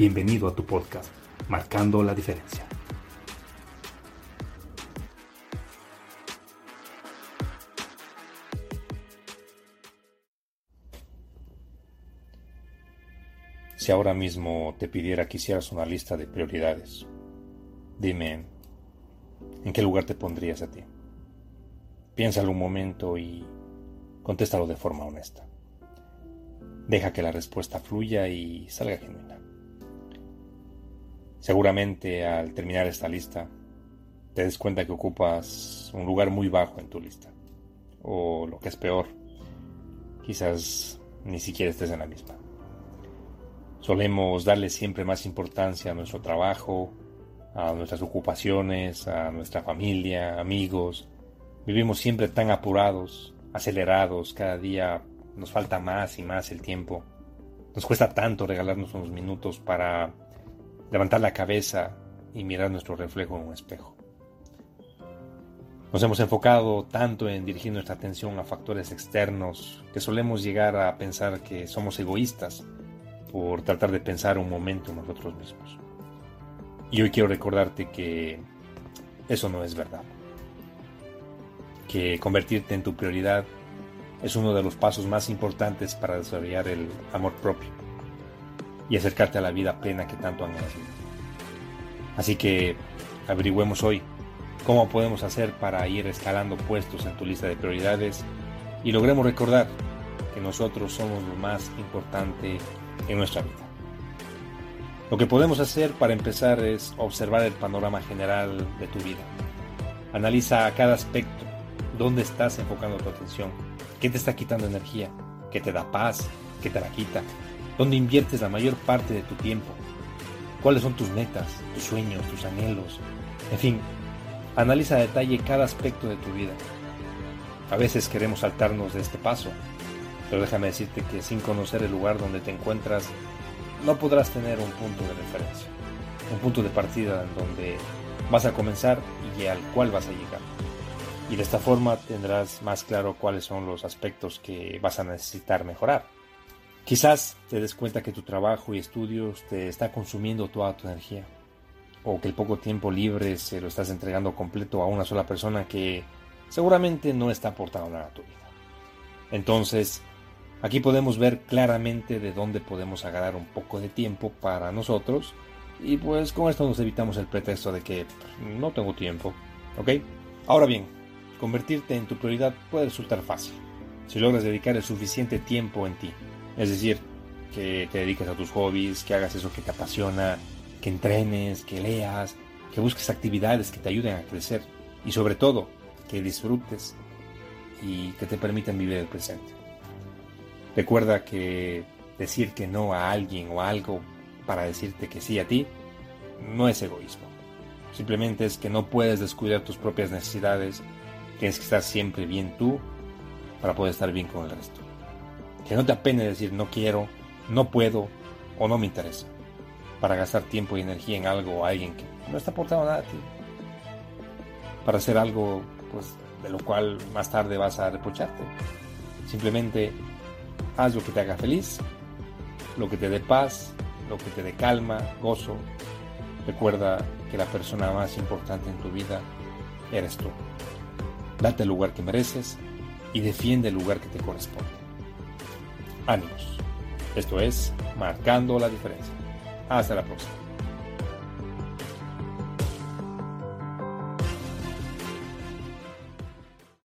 Bienvenido a tu podcast, Marcando la Diferencia. Si ahora mismo te pidiera que hicieras una lista de prioridades, dime, ¿en qué lugar te pondrías a ti? Piénsalo un momento y contéstalo de forma honesta. Deja que la respuesta fluya y salga genuina. Seguramente al terminar esta lista te des cuenta que ocupas un lugar muy bajo en tu lista. O lo que es peor, quizás ni siquiera estés en la misma. Solemos darle siempre más importancia a nuestro trabajo, a nuestras ocupaciones, a nuestra familia, amigos. Vivimos siempre tan apurados, acelerados, cada día nos falta más y más el tiempo. Nos cuesta tanto regalarnos unos minutos para levantar la cabeza y mirar nuestro reflejo en un espejo. Nos hemos enfocado tanto en dirigir nuestra atención a factores externos que solemos llegar a pensar que somos egoístas por tratar de pensar un momento en nosotros mismos. Y hoy quiero recordarte que eso no es verdad. Que convertirte en tu prioridad es uno de los pasos más importantes para desarrollar el amor propio y acercarte a la vida plena que tanto han anhelado. Así que averigüemos hoy cómo podemos hacer para ir escalando puestos en tu lista de prioridades y logremos recordar que nosotros somos lo más importante en nuestra vida. Lo que podemos hacer para empezar es observar el panorama general de tu vida. Analiza cada aspecto, dónde estás enfocando tu atención, qué te está quitando energía, qué te da paz, qué te la quita, ¿Dónde inviertes la mayor parte de tu tiempo? ¿Cuáles son tus metas, tus sueños, tus anhelos? En fin, analiza a detalle cada aspecto de tu vida. A veces queremos saltarnos de este paso, pero déjame decirte que sin conocer el lugar donde te encuentras, no podrás tener un punto de referencia, un punto de partida en donde vas a comenzar y al cual vas a llegar. Y de esta forma tendrás más claro cuáles son los aspectos que vas a necesitar mejorar. Quizás te des cuenta que tu trabajo y estudios te está consumiendo toda tu energía, o que el poco tiempo libre se lo estás entregando completo a una sola persona que seguramente no está aportando nada a tu vida. Entonces, aquí podemos ver claramente de dónde podemos agarrar un poco de tiempo para nosotros, y pues con esto nos evitamos el pretexto de que no tengo tiempo, ¿ok? Ahora bien, convertirte en tu prioridad puede resultar fácil, si logras dedicar el suficiente tiempo en ti es decir, que te dediques a tus hobbies, que hagas eso que te apasiona, que entrenes, que leas, que busques actividades que te ayuden a crecer y sobre todo que disfrutes y que te permitan vivir el presente. Recuerda que decir que no a alguien o algo para decirte que sí a ti no es egoísmo. Simplemente es que no puedes descuidar tus propias necesidades, tienes que estar siempre bien tú para poder estar bien con el resto. Que no te apene decir no quiero, no puedo o no me interesa. Para gastar tiempo y energía en algo o alguien que no está aportando nada a ti. Para hacer algo pues, de lo cual más tarde vas a reprocharte. Simplemente haz lo que te haga feliz, lo que te dé paz, lo que te dé calma, gozo. Recuerda que la persona más importante en tu vida eres tú. Date el lugar que mereces y defiende el lugar que te corresponde ánimos. Esto es Marcando la Diferencia. Hasta la próxima.